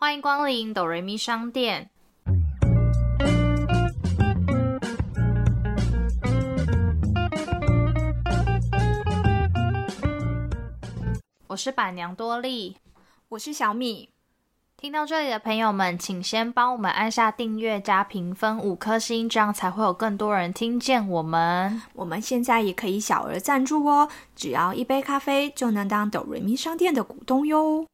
欢迎光临哆瑞咪商店。我是板娘多莉，我是小米。听到这里的朋友们，请先帮我们按下订阅加评分五颗星，这样才会有更多人听见我们。我们现在也可以小额赞助哦，只要一杯咖啡就能当哆瑞咪商店的股东哟。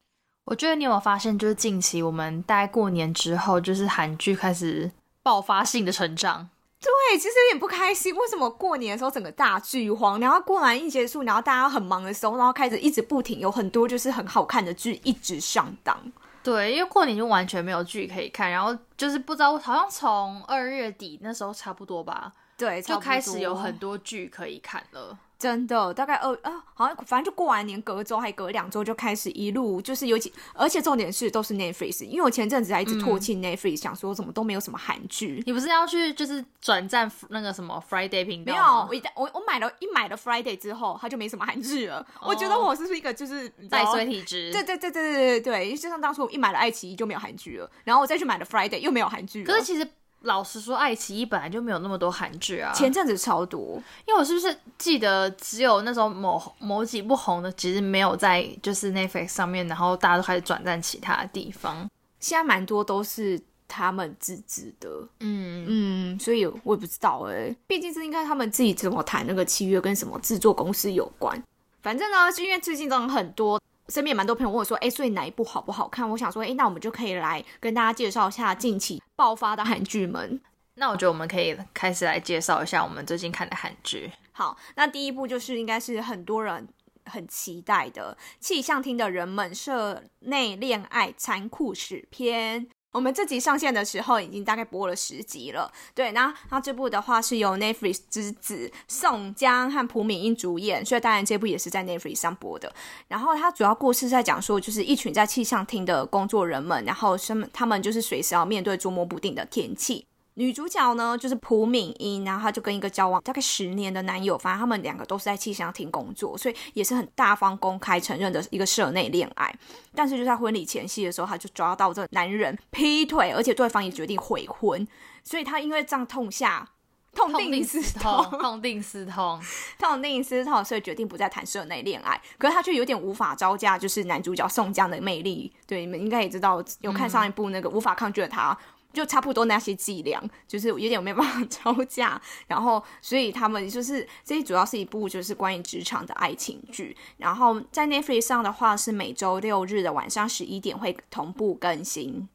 我觉得你有没有发现，就是近期我们大概过年之后，就是韩剧开始爆发性的成长。对，其实有点不开心。为什么过年的时候整个大剧荒，然后过完一结束，然后大家很忙的时候，然后开始一直不停有很多就是很好看的剧一直上档。对，因为过年就完全没有剧可以看，然后就是不知道，好像从二月底那时候差不多吧，对，就开始有很多剧可以看了。真的，大概二啊，好像反正就过完年，隔周还隔两周就开始一路就是尤其，而且重点是都是 Netflix，因为我前阵子还一直唾弃 Netflix，想说怎么都没有什么韩剧。你不是要去就是转战那个什么 Friday 频道没有，我一我我买了一买了 Friday 之后，它就没什么韩剧了。我觉得我是不是一个就是带衰体质？对对对对对对对，就像当初我一买了爱奇艺就没有韩剧了，然后我再去买了 Friday 又没有韩剧。可是其实。老实说，爱奇艺本来就没有那么多韩剧啊。前阵子超多，因为我是不是记得只有那种某某几部红的，其实没有在就是 Netflix 上面，然后大家都开始转战其他的地方。现在蛮多都是他们自制的，嗯嗯，所以我也不知道哎，毕竟是应该他们自己怎么谈那个契约，跟什么制作公司有关。反正呢，是因为最近真的很多。身边蛮多朋友问我说：“哎，所以哪一部好不好看？”我想说：“哎，那我们就可以来跟大家介绍一下近期爆发的韩剧们。”那我觉得我们可以开始来介绍一下我们最近看的韩剧。好，那第一部就是应该是很多人很期待的《气象厅的人们社内恋爱残酷史篇》。我们这集上线的时候已经大概播了十集了，对，那那这部的话是由 n e t f r i x 之子宋江和朴敏英主演，所以当然这部也是在 n e t f r i x 上播的。然后它主要故事在讲说，就是一群在气象厅的工作人们，然后他们他们就是随时要面对捉摸不定的天气。女主角呢，就是朴敏英，然后她就跟一个交往大概十年的男友，反正他们两个都是在气象厅工作，所以也是很大方公开承认的一个社内恋爱。但是就在婚礼前夕的时候，她就抓到这男人劈腿，而且对方也决定悔婚，所以她因为这样痛下痛定思痛，痛定思痛，痛定思痛，所以决定不再谈社内恋爱。可是她却有点无法招架，就是男主角宋江的魅力。对，你们应该也知道，有看上一部那个无法抗拒的他。就差不多那些伎俩，就是有点没办法招架，然后所以他们就是这主要是一部就是关于职场的爱情剧，然后在 Netflix 上的话是每周六日的晚上十一点会同步更新，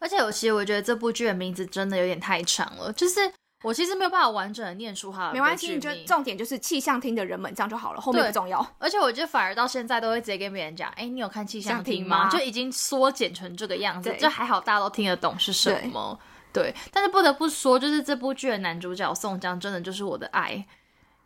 而且我其实我觉得这部剧的名字真的有点太长了，就是。我其实没有办法完整的念出它。没关系，你就重点就是气象厅的人们这样就好了，后面不重要。而且我觉得反而到现在都会直接跟别人讲，哎，你有看气象厅吗？就已经缩减成这个样子，就还好大家都听得懂是什么。对，但是不得不说，就是这部剧的男主角宋江真的就是我的爱。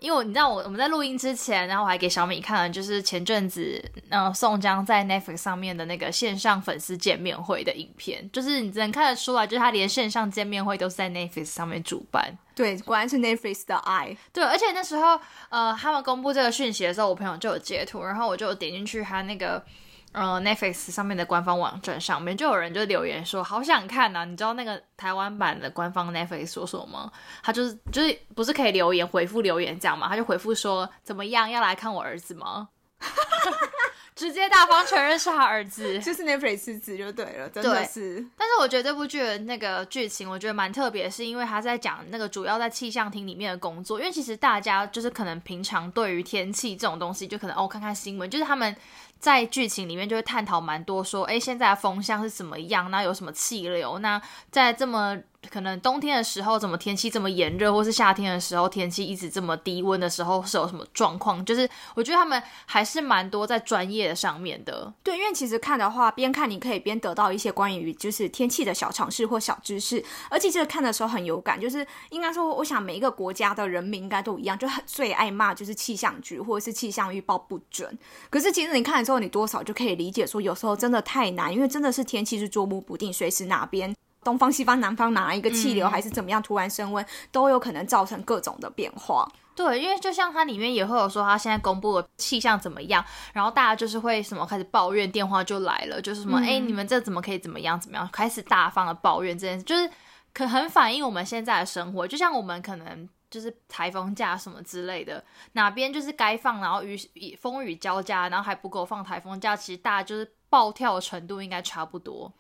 因为你知道我我们在录音之前，然后我还给小米看了，就是前阵子嗯宋江在 Netflix 上面的那个线上粉丝见面会的影片，就是你能看得出来，就是他连线上见面会都是在 Netflix 上面主办。对，果然是 Netflix 的爱。对，而且那时候呃他们公布这个讯息的时候，我朋友就有截图，然后我就点进去他那个。呃，Netflix 上面的官方网站上面就有人就留言说，好想看呐！你知道那个台湾版的官方 Netflix 说什么吗？他就是就是不是可以留言回复留言这样吗？他就回复说，怎么样，要来看我儿子吗？直接大方承认是他儿子，就是 Netflix 子就对了，真的是。但是我觉得这部剧的那个剧情，我觉得蛮特别，是因为他在讲那个主要在气象厅里面的工作。因为其实大家就是可能平常对于天气这种东西，就可能哦看看新闻，就是他们。在剧情里面就会探讨蛮多，说哎现在的风向是怎么样？那有什么气流？那在这么。可能冬天的时候，怎么天气这么炎热，或是夏天的时候天气一直这么低温的时候，是有什么状况？就是我觉得他们还是蛮多在专业的上面的。对，因为其实看的话，边看你可以边得到一些关于就是天气的小常识或小知识，而且这个看的时候很有感。就是应该说，我想每一个国家的人民应该都一样，就很最爱骂就是气象局或者是气象预报不准。可是其实你看的时候，你多少就可以理解说，有时候真的太难，因为真的是天气是捉摸不定，随时哪边。东方、西方、南方哪一个气流还是怎么样突然升温，都有可能造成各种的变化。对，因为就像它里面也会有说，它现在公布的气象怎么样，然后大家就是会什么开始抱怨，电话就来了，就是什么哎、你们这怎么可以怎么样怎么样，开始大方的抱怨这件事，就是可很反映我们现在的生活。就像我们可能就是台风假什么之类的，哪边就是该放，然后雨雨风雨交加，然后还不够放台风假，其实大家就是暴跳的程度应该差不多。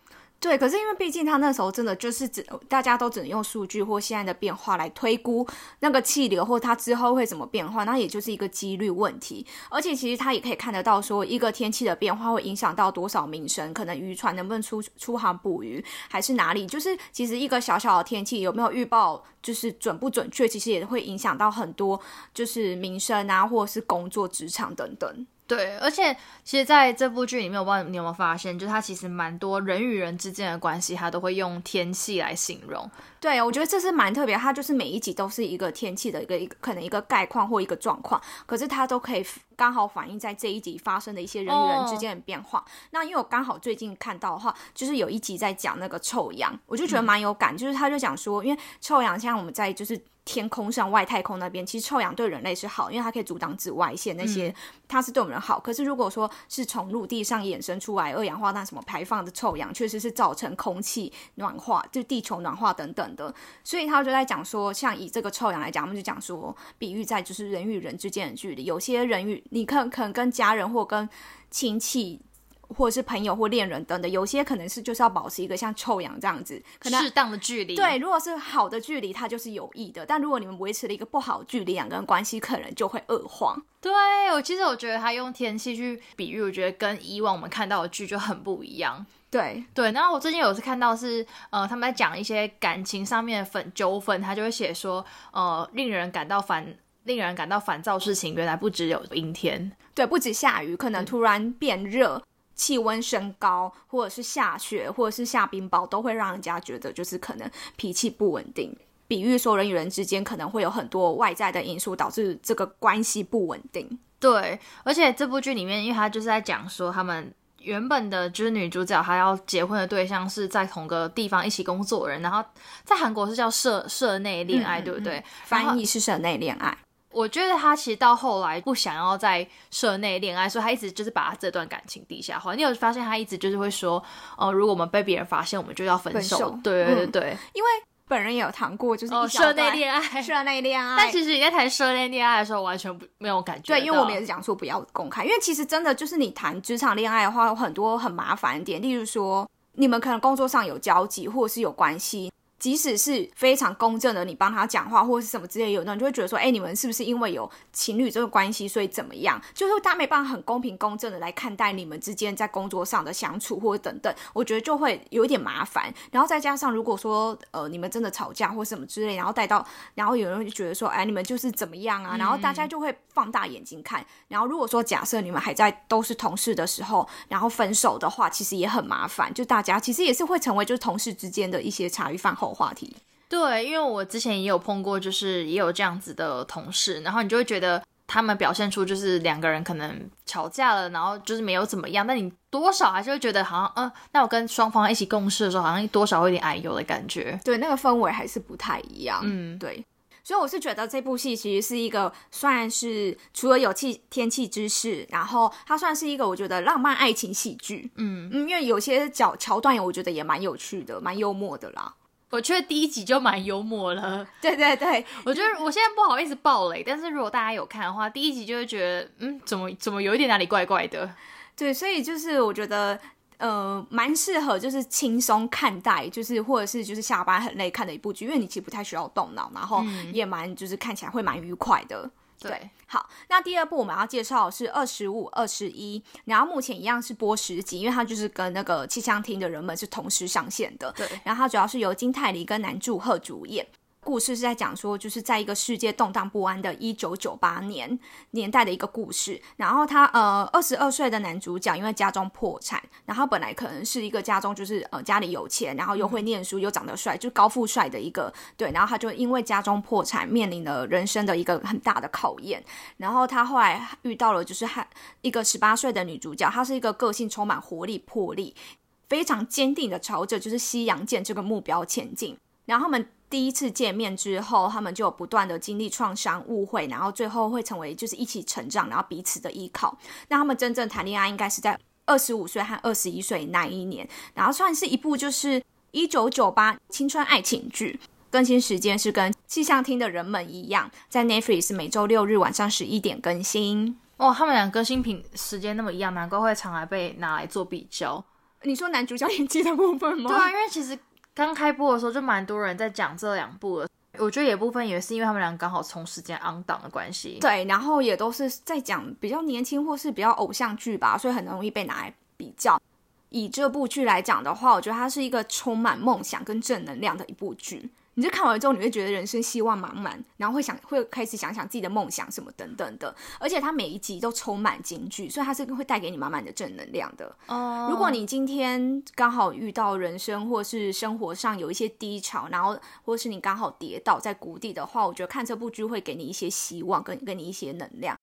对，可是因为毕竟他那时候真的就是只大家都只能用数据或现在的变化来推估那个气流或它之后会怎么变化，那也就是一个几率问题。而且其实他也可以看得到说，一个天气的变化会影响到多少民生，可能渔船能不能出出航捕鱼，还是哪里，就是其实一个小小的天气有没有预报，就是准不准确，其实也会影响到很多，就是民生啊，或者是工作职场等等。对，而且其实在这部剧里面，我不知道你有没有发现，就是它其实蛮多人与人之间的关系，它都会用天气来形容。对，我觉得这是蛮特别，它就是每一集都是一个天气的一个一个可能一个概况或一个状况，可是它都可以刚好反映在这一集发生的一些人与人之间的变化。那因为我刚好最近看到的话，就是有一集在讲那个臭氧，我就觉得蛮有感，就是他就讲说，因为臭氧像我们在就是。天空上外太空那边，其实臭氧对人类是好，因为它可以阻挡紫外线那些，它是对我们好。可是如果说是从陆地上衍生出来二氧化碳什么排放的臭氧，确实是造成空气暖化，就地球暖化等等的。所以他就在讲说，像以这个臭氧来讲，我们就讲说，比喻在就是人与人之间的距离，有些人与你可可能跟家人或跟亲戚。或者是朋友或恋人等等，有些可能是就是要保持一个像臭氧这样子，可能适当的距离。对，如果是好的距离，它就是有益的；但如果你们维持了一个不好的距离，两个人关系可能就会恶化。对我其实我觉得他用天气去比喻，我觉得跟以往我们看到的剧就很不一样。对对，然后我最近有次看到是呃他们在讲一些感情上面的纷纠纷，他就会写说呃令人感到烦。令人感到烦躁事情，原来不只有阴天，对，不止下雨，可能突然变热。气温升高，或者是下雪，或者是下冰雹，都会让人家觉得就是可能脾气不稳定。比喻说人与人之间可能会有很多外在的因素导致这个关系不稳定。对，而且这部剧里面，因为他就是在讲说他们原本的就是女主角她要结婚的对象是在同个地方一起工作人，然后在韩国是叫社社内恋爱，对不对？翻译是社内恋爱。我觉得他其实到后来不想要在社内恋爱，所以他一直就是把这段感情地下化。你有发现他一直就是会说，哦，如果我们被别人发现，我们就要分手。对对对对，因为本人也有谈过，就是哦社内恋爱，社内恋爱。但其实你在谈社内恋爱的时候，完全不没有感觉。对，因为我们也是讲说不要公开，因为其实真的就是你谈职场恋爱的话，有很多很麻烦点，例如说你们可能工作上有交集，或者是有关系。即使是非常公正的，你帮他讲话或者是什么之类，有的人就会觉得说，哎，你们是不是因为有情侣这个关系，所以怎么样？就是他没办法很公平公正的来看待你们之间在工作上的相处或者等等，我觉得就会有一点麻烦。然后再加上如果说呃你们真的吵架或什么之类，然后带到，然后有人就觉得说，哎，你们就是怎么样啊？然后大家就会放大眼睛看。然后如果说假设你们还在都是同事的时候，然后分手的话，其实也很麻烦。就大家其实也是会成为就是同事之间的一些茶余饭后。话题对，因为我之前也有碰过，就是也有这样子的同事，然后你就会觉得他们表现出就是两个人可能吵架了，然后就是没有怎么样，但你多少还是会觉得好像，嗯，那我跟双方一起共事的时候，好像多少会有点矮油的感觉。对，那个氛围还是不太一样。嗯，对，所以我是觉得这部戏其实是一个算是除了有气天气之事，然后它算是一个我觉得浪漫爱情喜剧。嗯嗯，因为有些角桥段，我觉得也蛮有趣的，蛮幽默的啦。我觉得第一集就蛮幽默了，对对对，我觉得我现在不好意思爆雷，但是如果大家有看的话，第一集就会觉得，嗯，怎么怎么有一点哪里怪怪的，对，所以就是我觉得，呃，蛮适合就是轻松看待，就是或者是就是下班很累看的一部剧，因为你其实不太需要动脑，然后也蛮就是看起来会蛮愉快的。对，好，那第二部我们要介绍的是二十五、二十一，然后目前一样是播十集，因为它就是跟那个气象厅的人们是同时上线的。对，然后它主要是由金泰梨跟南柱赫主演。故事是在讲说，就是在一个世界动荡不安的一九九八年年代的一个故事。然后他呃二十二岁的男主角因为家中破产，然后本来可能是一个家中就是呃家里有钱，然后又会念书又长得帅，就是高富帅的一个对。然后他就因为家中破产，面临了人生的一个很大的考验。然后他后来遇到了就是还一个十八岁的女主角，她是一个个性充满活力、魄力，非常坚定的朝着就是西洋剑这个目标前进。然后他们。第一次见面之后，他们就不断的经历创伤、误会，然后最后会成为就是一起成长，然后彼此的依靠。那他们真正谈恋爱应该是在二十五岁和二十一岁那一年，然后算是一部就是一九九八青春爱情剧。更新时间是跟气象厅的人们一样，在 Netflix 每周六日晚上十一点更新。哦，他们俩更新频时间那么一样，难怪会常来被拿来做比较。你说男主角演技的部分吗？对啊，因为其实刚开播的时候就蛮多人在讲这两部的。我觉得有部分也是因为他们俩刚好同时间 on 档的关系。对，然后也都是在讲比较年轻或是比较偶像剧吧，所以很容易被拿来比较。以这部剧来讲的话，我觉得它是一个充满梦想跟正能量的一部剧。你就看完之后，你会觉得人生希望满满，然后会想会开始想想自己的梦想什么等等的。而且它每一集都充满金句，所以它是会带给你满满的正能量的。哦，如果你今天刚好遇到人生或是生活上有一些低潮，然后或是你刚好跌倒在谷底的话，我觉得看这部剧会给你一些希望，跟给你一些能量。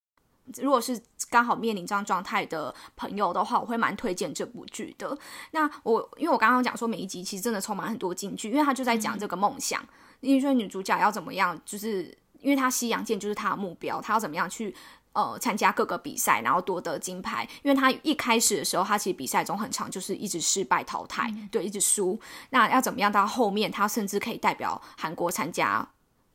如果是刚好面临这样状态的朋友的话，我会蛮推荐这部剧的。那我因为我刚刚讲说每一集其实真的充满很多金句，因为他就在讲这个梦想。因为说女主角要怎么样，就是因为她西洋剑就是她的目标，她要怎么样去呃参加各个比赛，然后夺得金牌。因为他一开始的时候，他其实比赛中很长，就是一直失败淘汰，对，一直输。那要怎么样到后面，他甚至可以代表韩国参加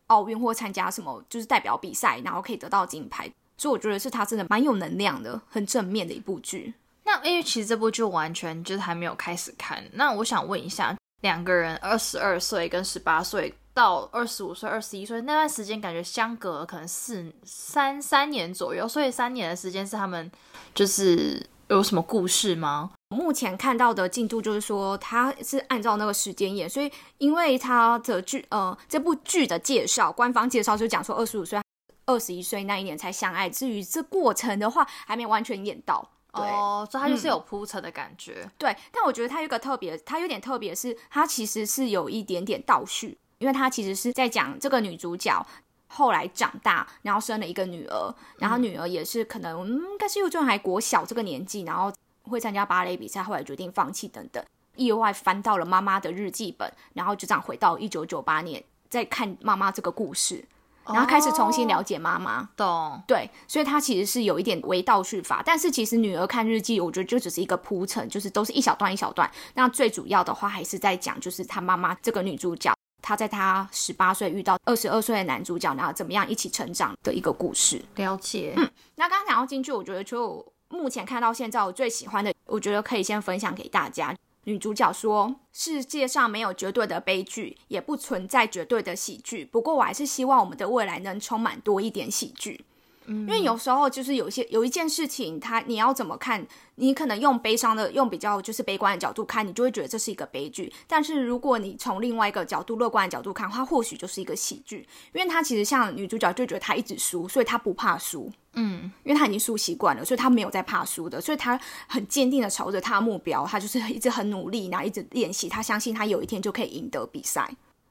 奥运或参加什么，就是代表比赛，然后可以得到金牌。所以我觉得是他真的蛮有能量的，很正面的一部剧。那因为其实这部剧完全就是还没有开始看。那我想问一下，两个人二十二岁跟十八岁到二十五岁、二十一岁那段时间，感觉相隔可能四三三年左右，所以三年的时间是他们就是有什么故事吗？目前看到的进度就是说，他是按照那个时间演，所以因为他的剧呃这部剧的介绍，官方介绍就讲说二十五岁。二十一岁那一年才相爱，至于这过程的话，还没完全演到。哦，所以他就是有铺陈的感觉。对，但我觉得他有一个特别，他有点特别，是他其实是有一点点倒叙，因为他其实是在讲这个女主角后来长大，然后生了一个女儿，然后女儿也是可能应该是幼稚园还国小这个年纪，然后会参加芭蕾比赛，后来决定放弃等等，意外翻到了妈妈的日记本，然后就这样回到一九九八年，再看妈妈这个故事。然后开始重新了解妈妈，懂对，所以他其实是有一点为倒叙法，但是其实女儿看日记，我觉得就只是一个铺陈，就是都是一小段一小段。那最主要的话还是在讲，就是她妈妈这个女主角，她在她十八岁遇到二十二岁的男主角，然后怎么样一起成长的一个故事。了解。嗯，那刚刚讲到京剧，我觉得就目前看到现在我最喜欢的，我觉得可以先分享给大家。女主角说：“世界上没有绝对的悲剧，也不存在绝对的喜剧。不过，我还是希望我们的未来能充满多一点喜剧。因为有时候就是有些有一件事情，它你要怎么看？你可能用悲伤的、用比较就是悲观的角度看，你就会觉得这是一个悲剧。但是如果你从另外一个角度、乐观的角度看，它或许就是一个喜剧。因为它其实像女主角就觉得她一直输，所以她不怕输。”嗯，因为他已经输习惯了，所以他没有在怕输的，所以他很坚定的朝着他的目标，他就是一直很努力，然后一直练习，他相信他有一天就可以赢得比赛。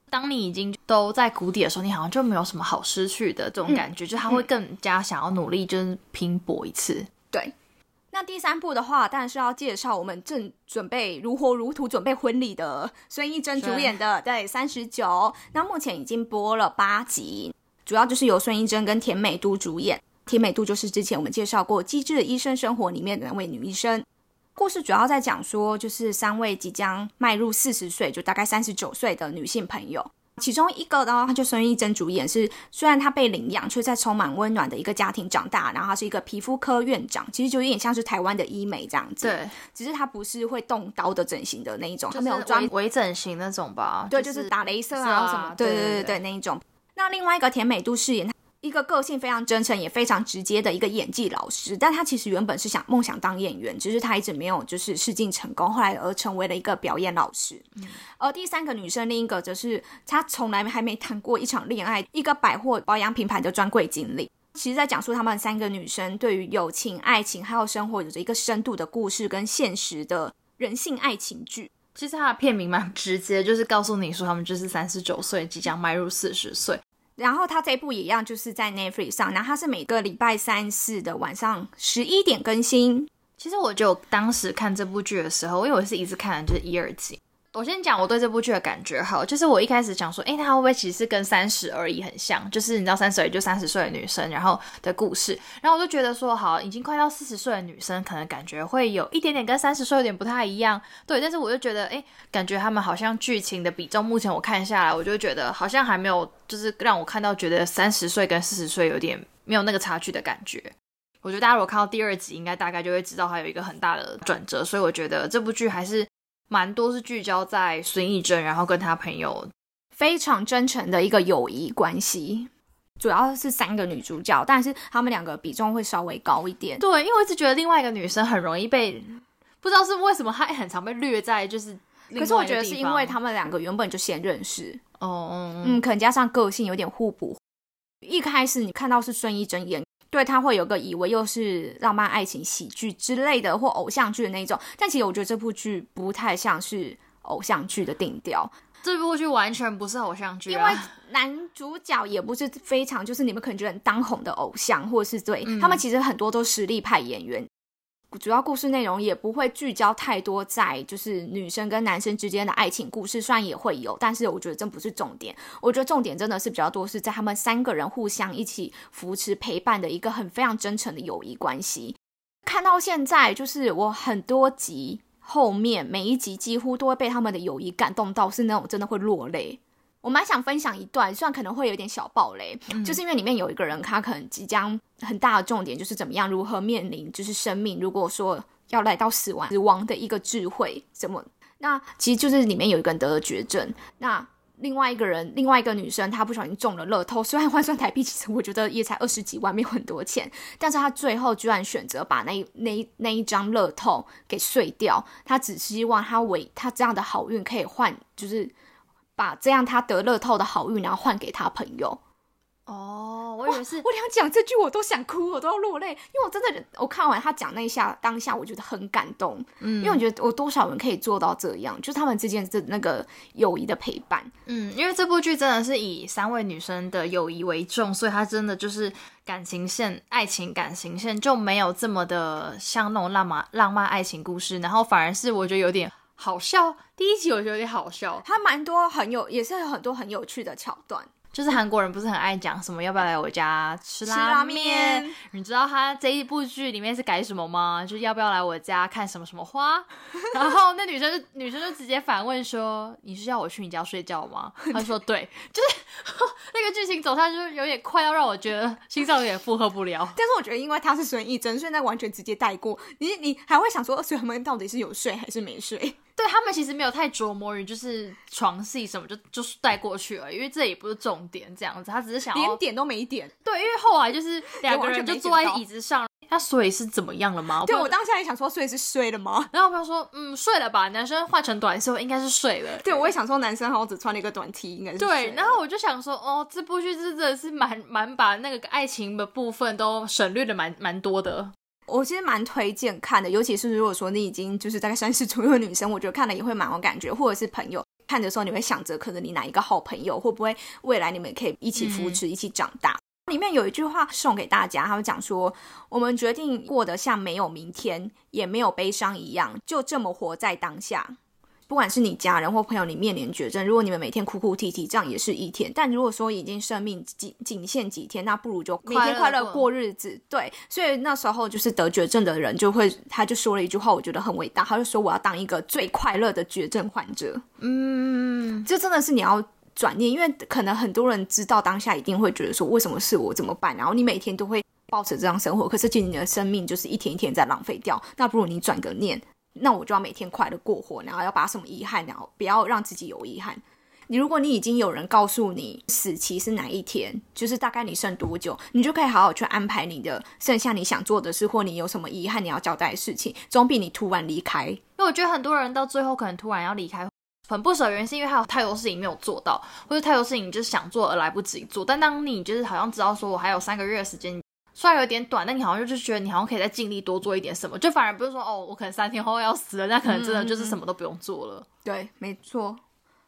当你已经都在谷底的时候，你好像就没有什么好失去的这种感觉，就他会更加想要努力，就是拼搏一次。对，那第三部的话，当然是要介绍我们正准备如火如荼准备婚礼的孙艺珍主演的，对，三十九，那目前已经播了八集，主要就是由孙艺珍跟田美都主演。田美度就是之前我们介绍过《机智的医生生活》里面的那位女医生。故事主要在讲说，就是三位即将迈入四十岁，就大概三十九岁的女性朋友。其中一个呢，她就孙艺珍主演，是虽然她被领养，却在充满温暖的一个家庭长大。然后她是一个皮肤科院长，其实就有点像是台湾的医美这样子。对，只是她不是会动刀的整形的那一种，她没有专微整形那种吧？对，就是打镭射啊什么。对对对对，那一种。那另外一个甜美度饰演。一个个性非常真诚也非常直接的一个演技老师，但他其实原本是想梦想当演员，只是他一直没有就是试镜成功，后来而成为了一个表演老师。而第三个女生，另一个则是她从来还没谈过一场恋爱，一个百货保养品牌的专柜经理。其实，在讲述他们三个女生对于友情、爱情还有生活有着一个深度的故事跟现实的人性爱情剧。其实它的片名蛮直接，就是告诉你说他们就是三十九岁，即将迈入四十岁。然后它这部也一样，就是在 Netflix 上，然后它是每个礼拜三四的晚上十一点更新。其实我就当时看这部剧的时候，因为我是一直看的就是一二集，我先讲我对这部剧的感觉好，就是我一开始想说，哎，它会不会其实跟《三十而已》很像？就是你知道，《三十而已》就三十岁的女生，然后的故事。然后我就觉得说，好，已经快到四十岁的女生，可能感觉会有一点点跟三十岁有点不太一样。对，但是我就觉得，哎，感觉他们好像剧情的比重，目前我看下来，我就觉得好像还没有，就是让我看到觉得三十岁跟四十岁有点没有那个差距的感觉。我觉得大家如果看到第二集，应该大概就会知道它有一个很大的转折。所以我觉得这部剧还是。蛮多是聚焦在孙艺珍，然后跟他朋友非常真诚的一个友谊关系，主要是三个女主角，但是她们两个比重会稍微高一点。对，因为我一直觉得另外一个女生很容易被，不知道是为什么，她很常被略在就是。可是我觉得是因为她们两个原本就先认识，哦，嗯，可能加上个性有点互补。一开始你看到是孙艺珍演。对他会有个以为又是浪漫爱情喜剧之类的或偶像剧的那种，但其实我觉得这部剧不太像是偶像剧的定调。这部剧完全不是偶像剧，因为男主角也不是非常就是你们可能觉得很当红的偶像，或者是对他们其实很多都实力派演员。主要故事内容也不会聚焦太多在就是女生跟男生之间的爱情故事，虽然也会有，但是我觉得这不是重点。我觉得重点真的是比较多是在他们三个人互相一起扶持陪伴的一个很非常真诚的友谊关系。看到现在，就是我很多集后面每一集几乎都会被他们的友谊感动到，是那种真的会落泪。我蛮想分享一段，虽然可能会有点小暴雷，就是因为里面有一个人，他可能即将很大的重点就是怎么样如何面临就是生命，如果说要来到死亡死亡的一个智慧，怎么？那其实就是里面有一个人得了绝症，那另外一个人，另外一个女生，她不小心中了乐透，虽然换算台币，其实我觉得也才二十几万，没有很多钱，但是她最后居然选择把那那那一张乐透给碎掉，她只希望她为她这样的好运可以换，就是。把这样他得乐透的好运，然后换给他朋友。哦，我以为是，我想讲这句我都想哭，我都要落泪，因为我真的，我看完他讲那一下，当下我觉得很感动。嗯，因为我觉得我多少人可以做到这样，就是他们之间的那个友谊的陪伴。嗯，因为这部剧真的是以三位女生的友谊为重，所以它真的就是感情线、爱情感情线就没有这么的像那种浪漫浪漫爱情故事，然后反而是我觉得有点。好笑，第一集我觉得有点好笑，它蛮多很有，也是有很多很有趣的桥段。就是韩国人不是很爱讲什么要不要来我家吃拉面？你知道他这一部剧里面是改什么吗？就是要不要来我家看什么什么花？然后那女生就女生就直接反问说：“你是要我去你家睡觉吗？” 他说：“对。”就是那个剧情走向就是有点快要让我觉得心脏有点负荷不了。但是我觉得因为他是孙艺珍，所以那完全直接带过。你你还会想说，所以他们到底是有睡还是没睡？对他们其实没有太琢磨于就是床戏什么，就就是带过去了，因为这也不是重点，这样子，他只是想连点都没点。对，因为后来就是两个人就坐在椅子上，他睡是怎么样了吗？对我当下也想说睡是睡了吗？然后朋友说嗯睡了吧，男生换成短袖应该是睡了。对，我也想说男生好像只穿了一个短 T，应该是对。然后我就想说哦，这部剧真的是蛮蛮把那个爱情的部分都省略的蛮蛮多的。我其实蛮推荐看的，尤其是如果说你已经就是大概三十 左右的女生，我觉得看了也会蛮有感觉，或者是朋友看的时候，你会想着可能你哪一个好朋友会不会未来你们可以一起扶持、一起长大。里面有一句话送给大家，他会讲说：我们决定过得像没有明天，也没有悲伤一样，就这么活在当下。不管是你家人或朋友，你面临绝症，如果你们每天哭哭啼啼，这样也是一天。但如果说已经生命仅仅限几天，那不如就每天快乐过日子。对，所以那时候就是得绝症的人就会，他就说了一句话，我觉得很伟大，他就说我要当一个最快乐的绝症患者。嗯，这真的是你要转念，因为可能很多人知道当下一定会觉得说，为什么是我怎么办？然后你每天都会抱持这样生活，可是其实你的生命就是一天一天在浪费掉。那不如你转个念。那我就要每天快乐过活，然后要把什么遗憾，然后不要让自己有遗憾。你如果你已经有人告诉你死期是哪一天，就是大概你剩多久，你就可以好好去安排你的剩下你想做的事，或你有什么遗憾你要交代的事情，总比你突然离开。因为我觉得很多人到最后可能突然要离开，很不舍，原因是因为他有太多事情没有做到，或者太多事情就是想做而来不及做。但当你就是好像知道说我还有三个月的时间。虽然有点短，但你好像就是觉得你好像可以再尽力多做一点什么，就反而不是说哦，我可能三天后要死了，那可能真的就是什么都不用做了。对，没错。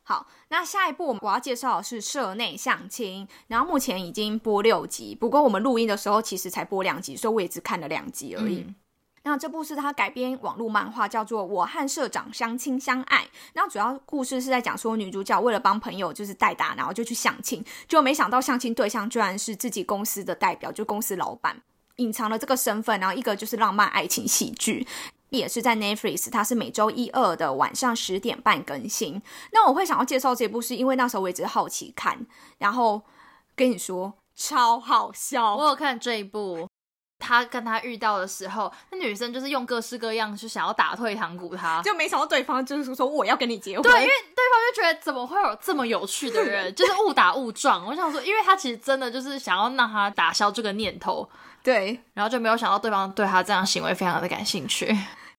好，那下一步我要介绍的是社内相亲，然后目前已经播六集，不过我们录音的时候其实才播两集，所以我也只看了两集而已。那这部是他改编网络漫画，叫做《我和社长相亲相爱》。然后主要故事是在讲说，女主角为了帮朋友就是代打，然后就去相亲，就没想到相亲对象居然是自己公司的代表，就公司老板，隐藏了这个身份。然后一个就是浪漫爱情喜剧，也是在 Netflix，它是每周一二的晚上十点半更新。那我会想要介绍这部，是因为那时候我一直好奇看，然后跟你说超好笑。我有看这一部。他跟他遇到的时候，那女生就是用各式各样，去想要打退堂鼓，他就没想到对方就是说我要跟你结婚。对，因为对方就觉得怎么会有这么有趣的人，就是误打误撞。我想说，因为他其实真的就是想要让他打消这个念头，对，然后就没有想到对方对他这样行为非常的感兴趣。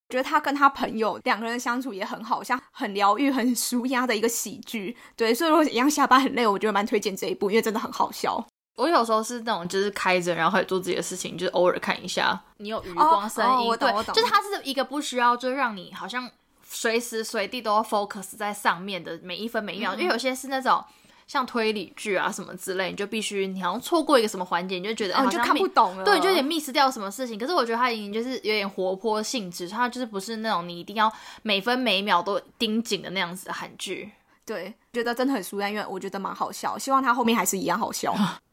觉得他跟他朋友两个人相处也很好，像很疗愈、很舒压的一个喜剧。对，所以如果一样下班很累，我觉得蛮推荐这一部，因为真的很好笑。我有时候是那种，就是开着，然后做自己的事情，就是偶尔看一下。你有余光声音，对，就是它是一个不需要，就让你好像随时随地都要 focus 在上面的每一分每一秒。因为有些是那种像推理剧啊什么之类，你就必须你好像错过一个什么环节，你就觉得好像看不懂了，对，就有点 miss 掉什么事情。可是我觉得它已经就是有点活泼性质，它就是不是那种你一定要每分每秒都盯紧的那样子的韩剧。对，觉得真的很舒压，因为我觉得蛮好笑，希望它后面还是一样好笑。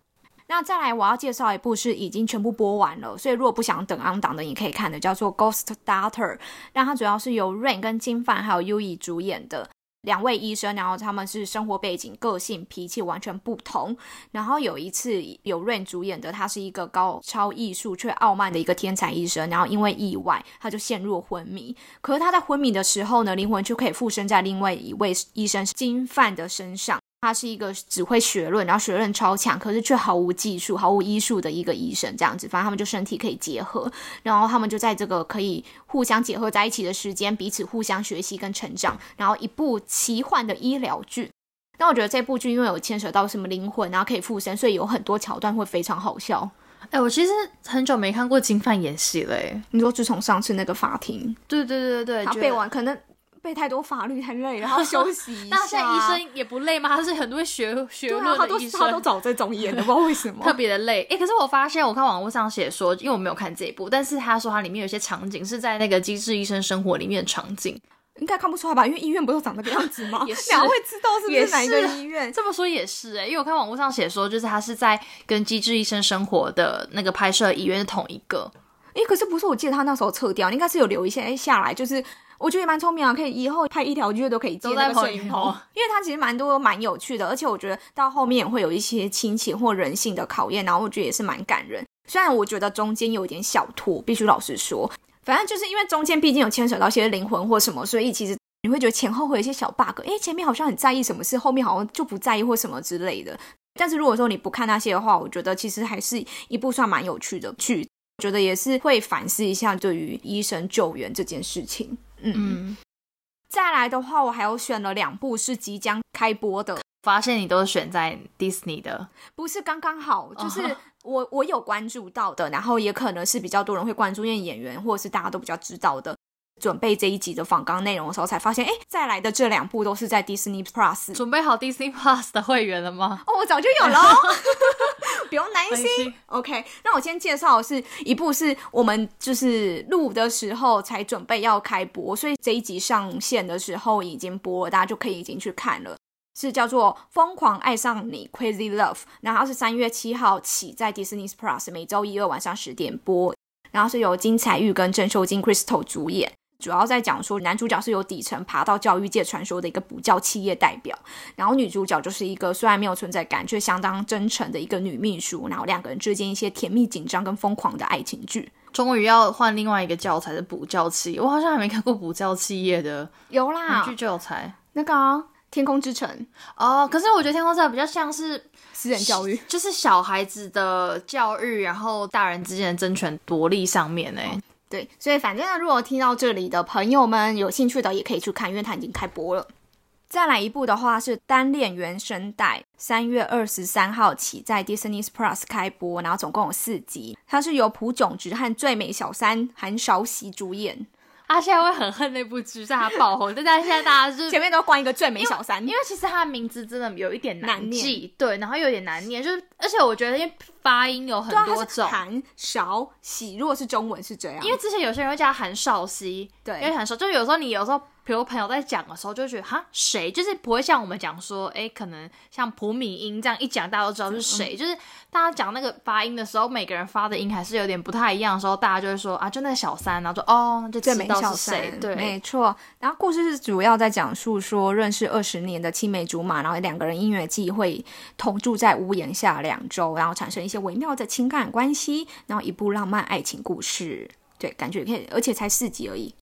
那再来，我要介绍一部是已经全部播完了，所以如果不想等昂档的，你可以看的，叫做《Ghost Doctor》。那它主要是由 Rain 跟金范还有 U E 主演的两位医生，然后他们是生活背景、个性、脾气完全不同。然后有一次有 Rain 主演的，他是一个高超艺术却傲慢的一个天才医生，然后因为意外他就陷入昏迷。可是他在昏迷的时候呢，灵魂就可以附身在另外一位医生金范的身上。他是一个只会学论，然后学论超强，可是却毫无技术、毫无医术的一个医生，这样子。反正他们就身体可以结合，然后他们就在这个可以互相结合在一起的时间，彼此互相学习跟成长。然后一部奇幻的医疗剧。那我觉得这部剧因为有牵扯到什么灵魂，然后可以附身，所以有很多桥段会非常好笑。哎，我其实很久没看过金范演戏了。你说自从上次那个法庭，对对对对对，他背完可能。背太多法律太累，然后休息 一下。那现在医生也不累吗？他是很多学学论的医生，他都找这种演的，不知道为什么 特别的累。哎，可是我发现我看网络上写说，因为我没有看这一部，但是他说他里面有些场景是在那个《机智医生生活》里面的场景，应该看不出来吧？因为医院不都长那个样子吗？也是，哪会知道是不是哪一个医院？这么说也是哎，因为我看网络上写说，就是他是在跟《机智医生生活》的那个拍摄医院是同一个。哎，可是不是？我记得他那时候撤掉，应该是有留一些下来，就是。我觉得也蛮聪明啊，可以以后拍一条剧都可以接那个摄影棚，因为它其实蛮多蛮有趣的，而且我觉得到后面会有一些亲情或人性的考验，然后我觉得也是蛮感人。虽然我觉得中间有点小拖，必须老实说，反正就是因为中间毕竟有牵扯到一些灵魂或什么，所以其实你会觉得前后会有一些小 bug，哎，前面好像很在意什么事，后面好像就不在意或什么之类的。但是如果说你不看那些的话，我觉得其实还是一部算蛮有趣的剧，觉得也是会反思一下对于医生救援这件事情。嗯嗯。再来的话，我还有选了两部是即将开播的。发现你都选在 Disney 的，不是刚刚好，就是我我有关注到的，然后也可能是比较多人会关注，因为演员或者是大家都比较知道的。准备这一集的访纲内容的时候，才发现，哎，再来的这两部都是在 Disney Plus。准备好 Disney Plus 的会员了吗？哦，我早就有了，不用担心。OK，那我先介绍的是一部是我们就是录的时候才准备要开播，所以这一集上线的时候已经播了，大家就可以已经去看了。是叫做《疯狂爱上你》（Crazy Love），然后是三月七号起在 Disney Plus 每周一、二晚上十点播，然后是由金彩玉跟郑秀晶 Crystal 主演。主要在讲说，男主角是由底层爬到教育界传说的一个补教企业代表，然后女主角就是一个虽然没有存在感却相当真诚的一个女秘书，然后两个人之间一些甜蜜、紧张跟疯狂的爱情剧。终于要换另外一个教材的补教企业，我好像还没看过补教企业的，有啦，剧教材那个《天空之城》哦，可是我觉得《天空之城》比较像是私人教育，就是小孩子的教育，然后大人之间的争权夺利上面呢。对，所以反正如果听到这里的朋友们有兴趣的，也可以去看，因为它已经开播了。再来一部的话是单恋原声带，三月二十三号起在 Disney Plus 开播，然后总共有四集，它是由朴炯植和最美小三韩韶熙主演。他现在会很恨那部剧，在他爆红，但现在大家就前面都关一个最美小三，因为其实他的名字真的有一点难记，对，然后有点难念，就是而且我觉得因为发音有很多种。韩少喜，如果是中文是这样，因为之前有些人会叫他韩少熙，因为对韩少，就有时候你有时候，比如朋友在讲的时候，就觉得哈谁，就是不会像我们讲说，哎，可能像普敏英这样一讲，大家都知道是嗯谁。就是大家讲那个发音的时候，每个人发的音还是有点不太一样的时候，大家就会说啊，就那个小三，然后说哦，就知道是谁。对，没错。然后故事是主要在讲述说认识二十年的青梅竹马，然后两个人因缘际会同住在屋檐下两周，然后产生一些微妙的情感关系，然后一部浪漫爱情故事。对，感觉可以，而且才四集而已。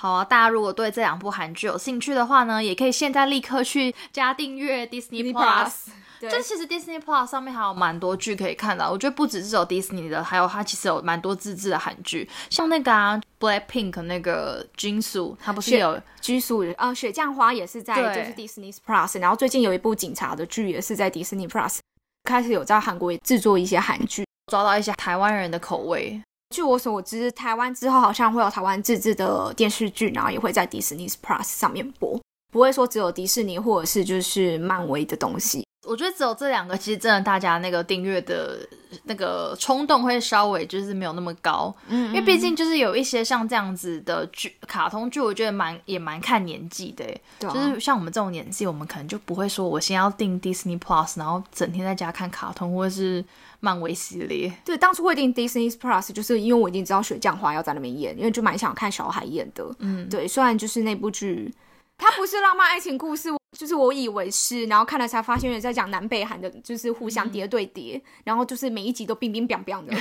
好啊，大家如果对这两部韩剧有兴趣的话呢，也可以现在立刻去加订阅 Disney Plus。对就其实 Disney Plus 上面还有蛮多剧可以看的，我觉得不只是有 Disney 的，还有它其实有蛮多自制的韩剧，像那个啊 Blackpink 那个金素，它不是是有居宿呃，雪降花也是在就是 Disney Plus，然后最近有一部警察的剧也是在 Disney Plus，开始有在韩国也制作一些韩剧。抓到一些台湾人的口味。据我所知，台湾之后好像会有台湾自制的电视剧，然后也会在 Disney Plus 上面播，不会说只有迪士尼或者是就是漫威的东西。我觉得只有这两个，其实真的大家那个订阅的那个冲动会稍微就是没有那么高，嗯因为毕竟就是有一些像这样子的剧，卡通剧，我觉得蛮也蛮看年纪的欸，对啊就是像我们这种年纪，我们可能就不会说我先要订 Disney Plus，然后整天在家看卡通或者是漫威系列。对，当初会订 Disney Plus，就是因为我已经知道雪降花要在那边演，因为就蛮想看小海演的。嗯，对，虽然就是那部剧，它不是浪漫爱情故事，就是我以为是，然后看了才发现，原来在讲南北韩的，就是互相叠对叠，然后就是每一集都冰冰冰冰的，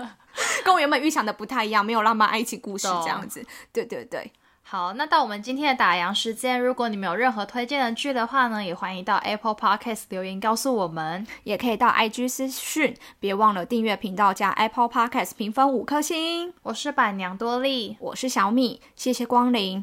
跟我原本预想的不太一样，没有浪漫爱情故事懂这样子。对对对，好，那到我们今天的打烊时间，如果你们有任何推荐的剧的话呢，也欢迎到 Apple Podcast 留言告诉我们。也可以到 IG 私讯，别忘了订阅频道加 Apple Podcast 评分五颗星。我是板娘多莉，我是小米，谢谢光临。